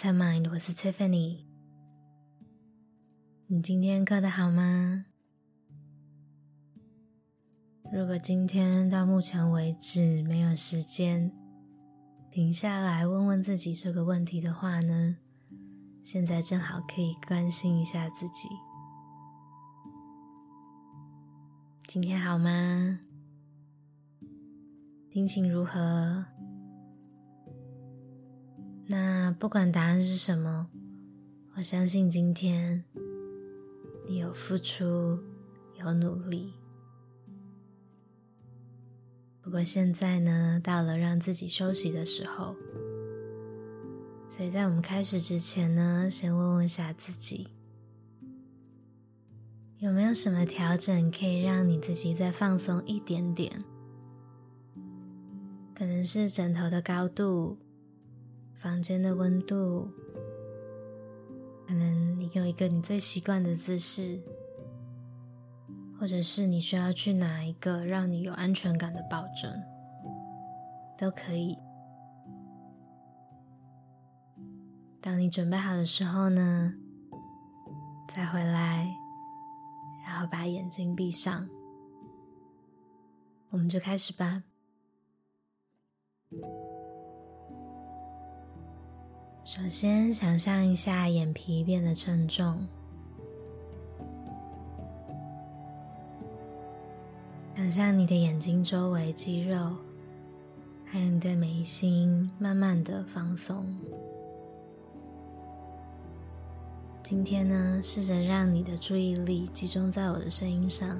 Hi, Mind，我是 Tiffany。你今天过得好吗？如果今天到目前为止没有时间停下来问问自己这个问题的话呢，现在正好可以关心一下自己。今天好吗？心情如何？那不管答案是什么，我相信今天你有付出，有努力。不过现在呢，到了让自己休息的时候，所以在我们开始之前呢，先问问下自己。有没有什么调整可以让你自己再放松一点点？可能是枕头的高度、房间的温度，可能你有一个你最习惯的姿势，或者是你需要去拿一个让你有安全感的抱枕，都可以。当你准备好的时候呢，再回来。然后把眼睛闭上，我们就开始吧。首先，想象一下眼皮变得沉重，想象你的眼睛周围肌肉，还有你的眉心，慢慢的放松。今天呢，试着让你的注意力集中在我的声音上。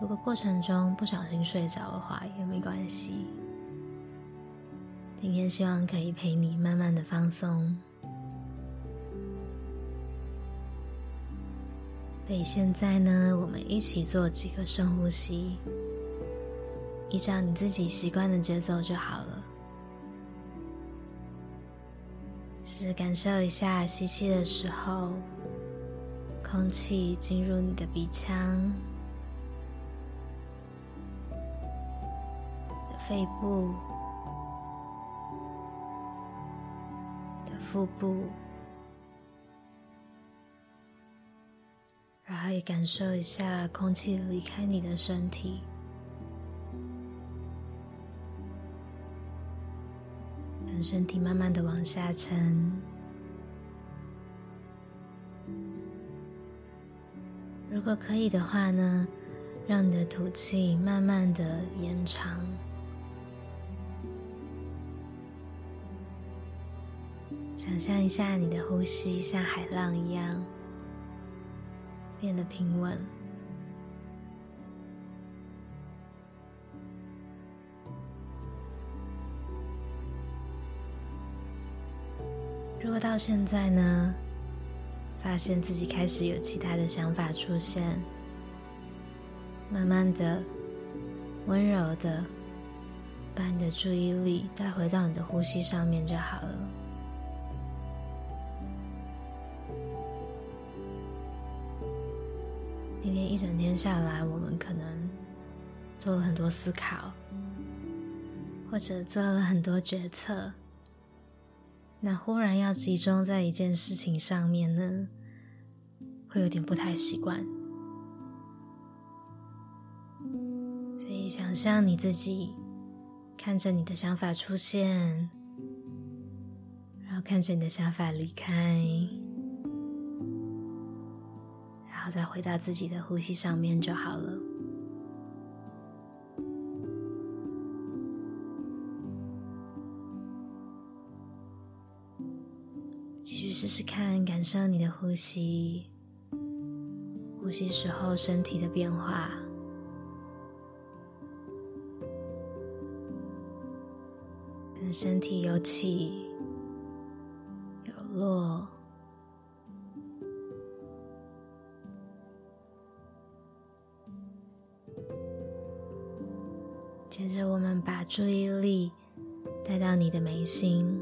如果过程中不小心睡着的话，也没关系。今天希望可以陪你慢慢的放松。所以现在呢，我们一起做几个深呼吸，依照你自己习惯的节奏就好了。试着感受一下吸气的时候，空气进入你的鼻腔、肺部、腹部，然后也感受一下空气离开你的身体。身体慢慢的往下沉，如果可以的话呢，让你的吐气慢慢的延长，想象一下你的呼吸像海浪一样变得平稳。如果到现在呢，发现自己开始有其他的想法出现，慢慢的、温柔的把你的注意力带回到你的呼吸上面就好了。一整天下来，我们可能做了很多思考，或者做了很多决策。那忽然要集中在一件事情上面呢，会有点不太习惯。所以想象你自己看着你的想法出现，然后看着你的想法离开，后再回到自己的呼吸上面就好了。继续试试看，感受你的呼吸，呼吸时候身体的变化，可能身体有起有落。着，我们把注意力带到你的眉心。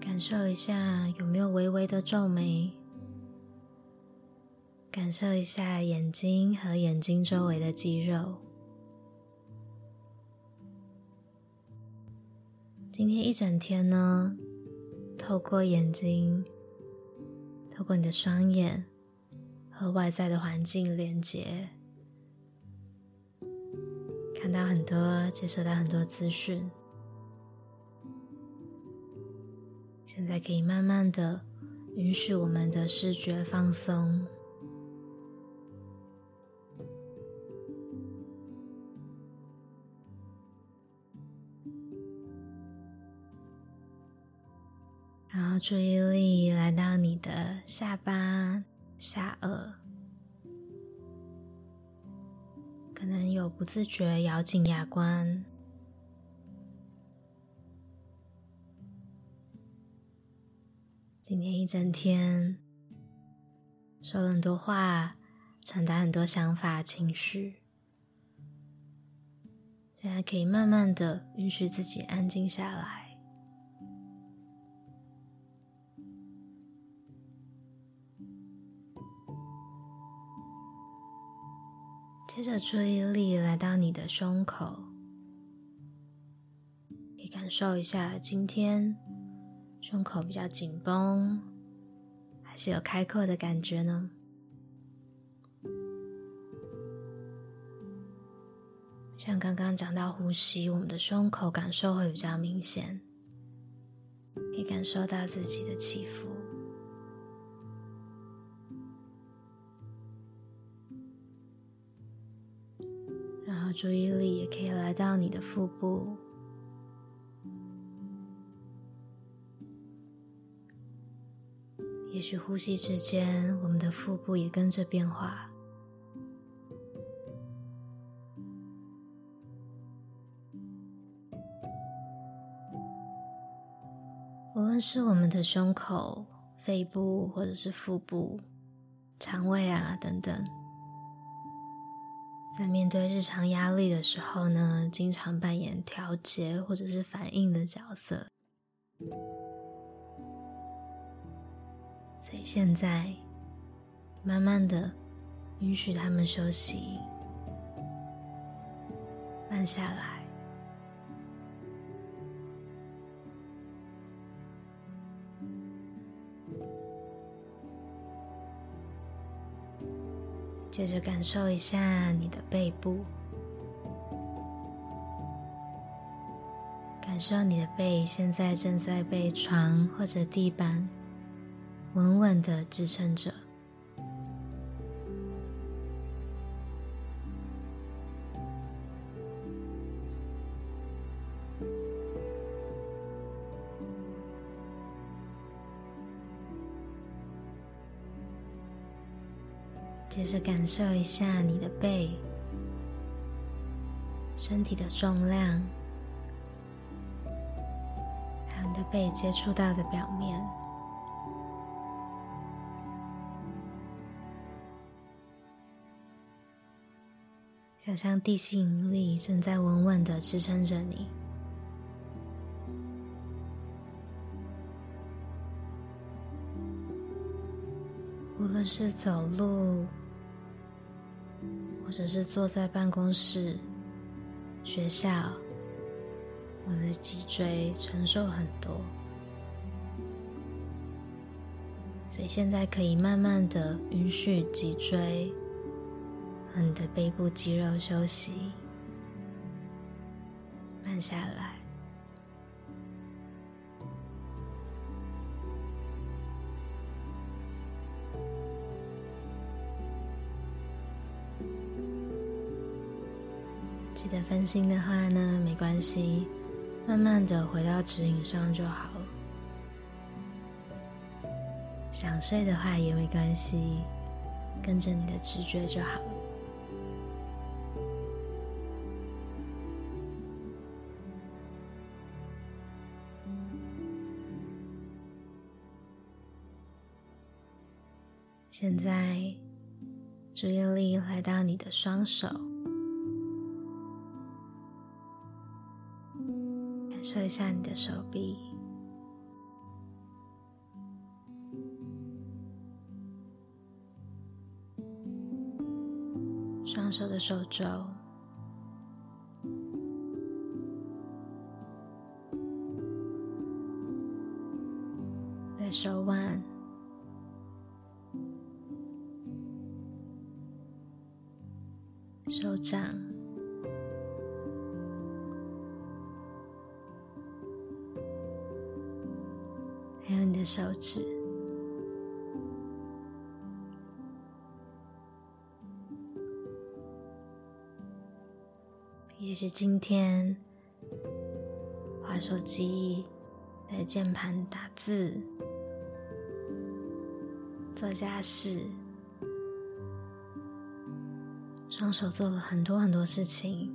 感受一下有没有微微的皱眉，感受一下眼睛和眼睛周围的肌肉，今天一整天呢，透过眼睛，透过你的双眼和外在的环境连接，看到很多，接收到很多资讯。现在可以慢慢的允许我们的视觉放松。然后注意力来到你的下巴、下颚，可能有不自觉咬紧牙关。今天一整天说了很多话，传达很多想法、情绪，现在可以慢慢的允许自己安静下来。接着注意力来到你的胸口，可以感受一下今天胸口比较紧绷，还是有开阔的感觉呢？像刚刚讲到呼吸，我们的胸口感受会比较明显，可以感受到自己的起伏。注意力也可以来到你的腹部，也许呼吸之间，我们的腹部也跟着变化。无论是我们的胸口、肺部，或者是腹部、肠胃啊等等。在面对日常压力的时候呢，经常扮演调节或者是反应的角色。所以现在，慢慢的允许他们休息，慢下来。接着感受一下你的背部，感受你的背现在正在被床或者地板稳稳的支撑着。感受一下你的背，身体的重量，还有你的背接触到的表面，想象地心引力正在稳稳的支撑着你。无论是走路，或者是坐在办公室、学校，我们的脊椎承受很多，所以现在可以慢慢的允许脊椎和你的背部肌肉休息，慢下来。记得分心的话呢，没关系，慢慢的回到指引上就好了。想睡的话也没关系，跟着你的直觉就好了。现在，注意力来到你的双手。收一下你的手臂，双手的手肘，也许今天滑手机，在键盘打字、做家事。双手做了很多很多事情，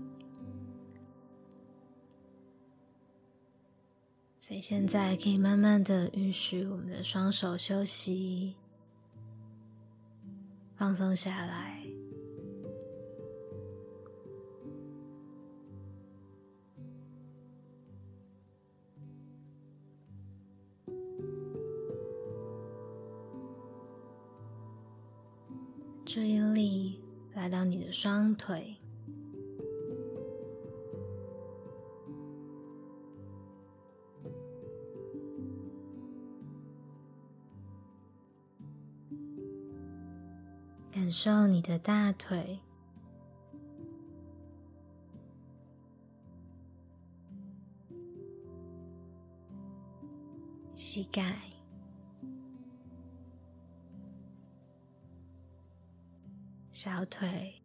所以现在可以慢慢的允许我们的双手休息，放松下来。双腿，感受你的大腿、膝盖。小腿、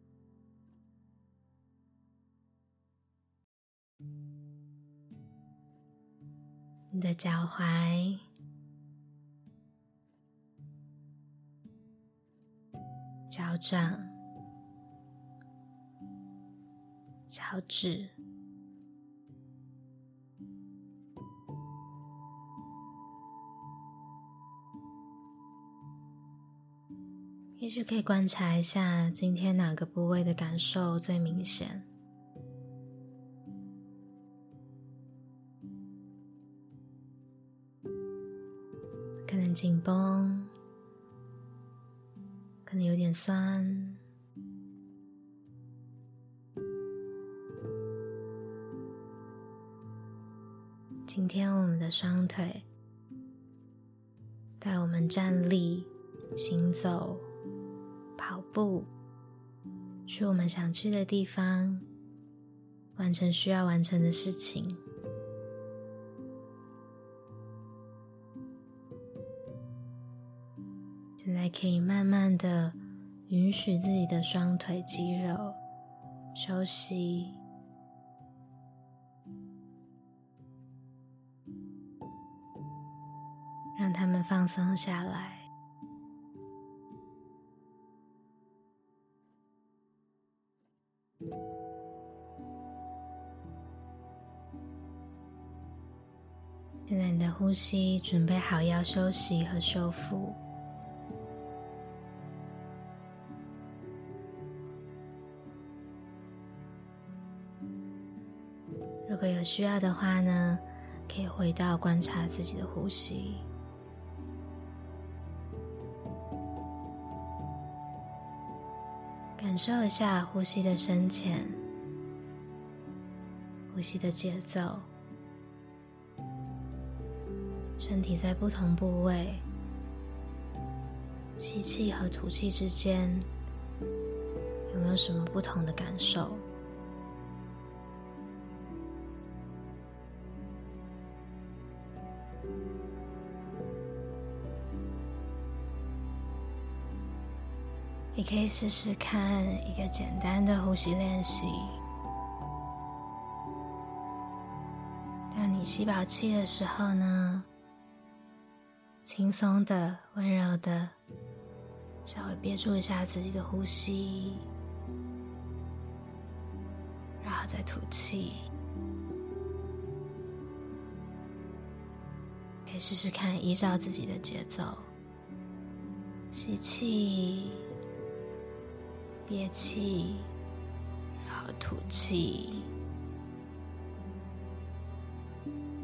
你的脚踝、脚掌、脚趾。也许可以观察一下，今天哪个部位的感受最明显？有点酸。今天我们的双腿带我们站立、行走。跑步，去我们想去的地方，完成需要完成的事情。现在可以慢慢的允许自己的双腿肌肉休息，让他们放松下来。现在你的呼吸准备好要休息和修复。如果有需要的话呢，可以回到观察自己的呼吸，感受一下呼吸的深浅，呼吸的节奏。身体在不同部位，吸气和吐气之间，有没有什么不同的感受？你可以试试看一个简单的呼吸练习。当你吸饱气的时候呢，轻松的、温柔的，稍微憋住一下自己的呼吸，然后再吐气。以试试看，依照自己的节奏，吸气，憋气，然后吐气。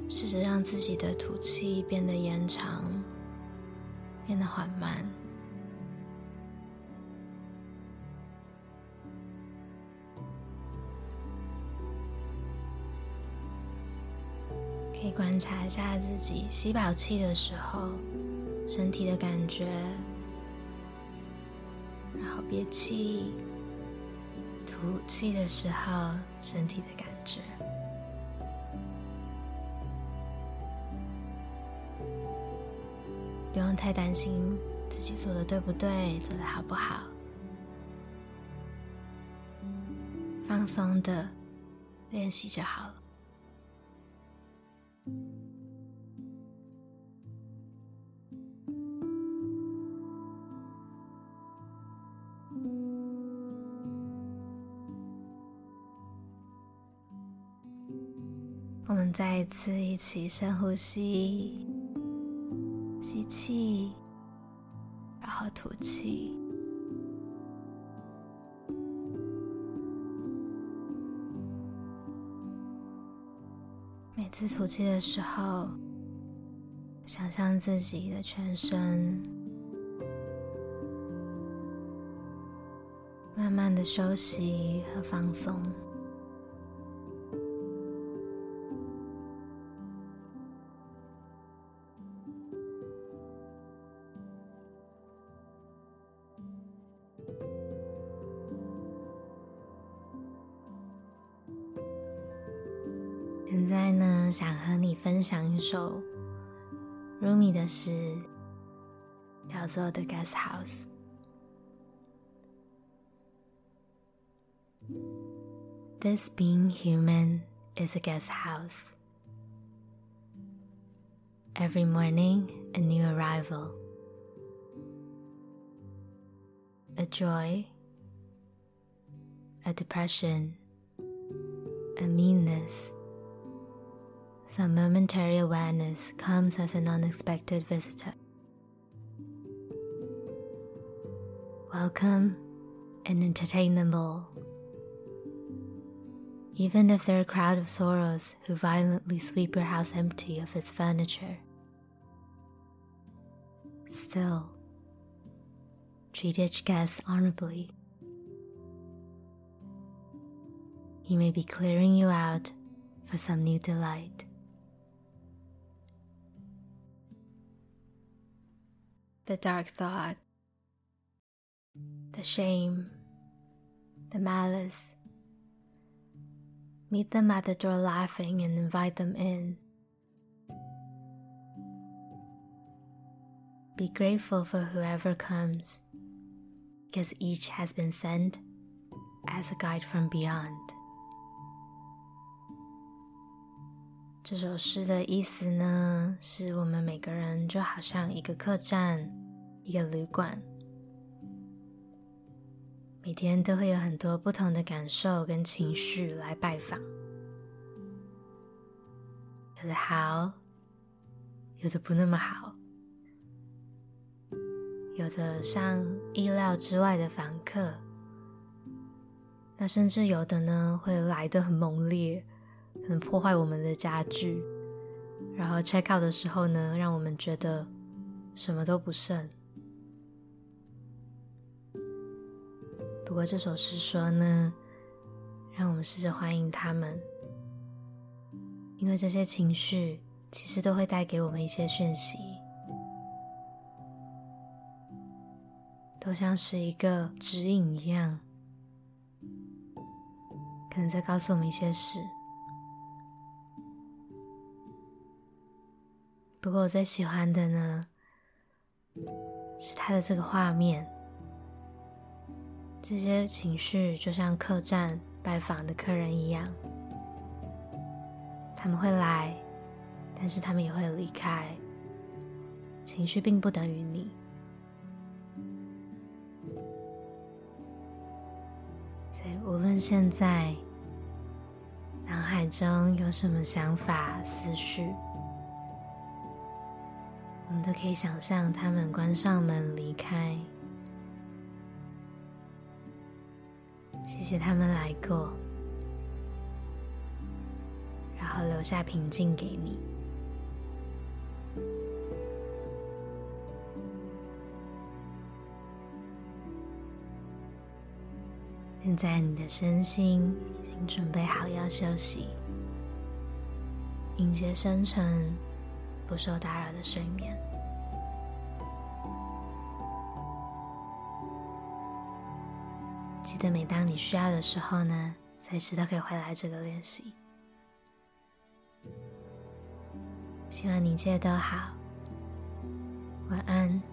试着让自己的吐气变得延长。变得缓慢，可以观察一下自己吸饱气的时候，身体的感觉，然后憋气、吐气的时候身体的感觉。不用太担心自己做的对不对，做的好不好，放松的练习就好了。我们再一次一起深呼吸，吸气，然后吐气。次吐气的时候，想象自己的全身慢慢的休息和放松。分享一首 Rumi 的诗，叫做《The Guest House》。This being human is a guest house. Every morning, a new arrival. A joy, a depression, a meanness. some momentary awareness comes as an unexpected visitor. Welcome and entertain them all. Even if they're a crowd of sorrows who violently sweep your house empty of its furniture. Still, treat each guest honorably. He may be clearing you out for some new delight. The dark thought, the shame, the malice. Meet them at the door laughing and invite them in. Be grateful for whoever comes, because each has been sent as a guide from beyond. 这首诗的意思呢，是我们每个人就好像一个客栈、一个旅馆，每天都会有很多不同的感受跟情绪来拜访，有的好，有的不那么好，有的像意料之外的访客，那甚至有的呢会来得很猛烈。可能破坏我们的家具，然后 check out 的时候呢，让我们觉得什么都不剩。不过这首诗说呢，让我们试着欢迎他们，因为这些情绪其实都会带给我们一些讯息，都像是一个指引一样，可能在告诉我们一些事。不过我最喜欢的呢，是他的这个画面，这些情绪就像客栈拜访的客人一样，他们会来，但是他们也会离开，情绪并不等于你，所以无论现在脑海中有什么想法、思绪。我们都可以想象他们关上门离开。谢谢他们来过，然后留下平静给你。现在你的身心已经准备好要休息，迎接深沉。不受打扰的睡眠。记得每当你需要的时候呢随时都可以回来这个练习。希望你一切都好。晚安。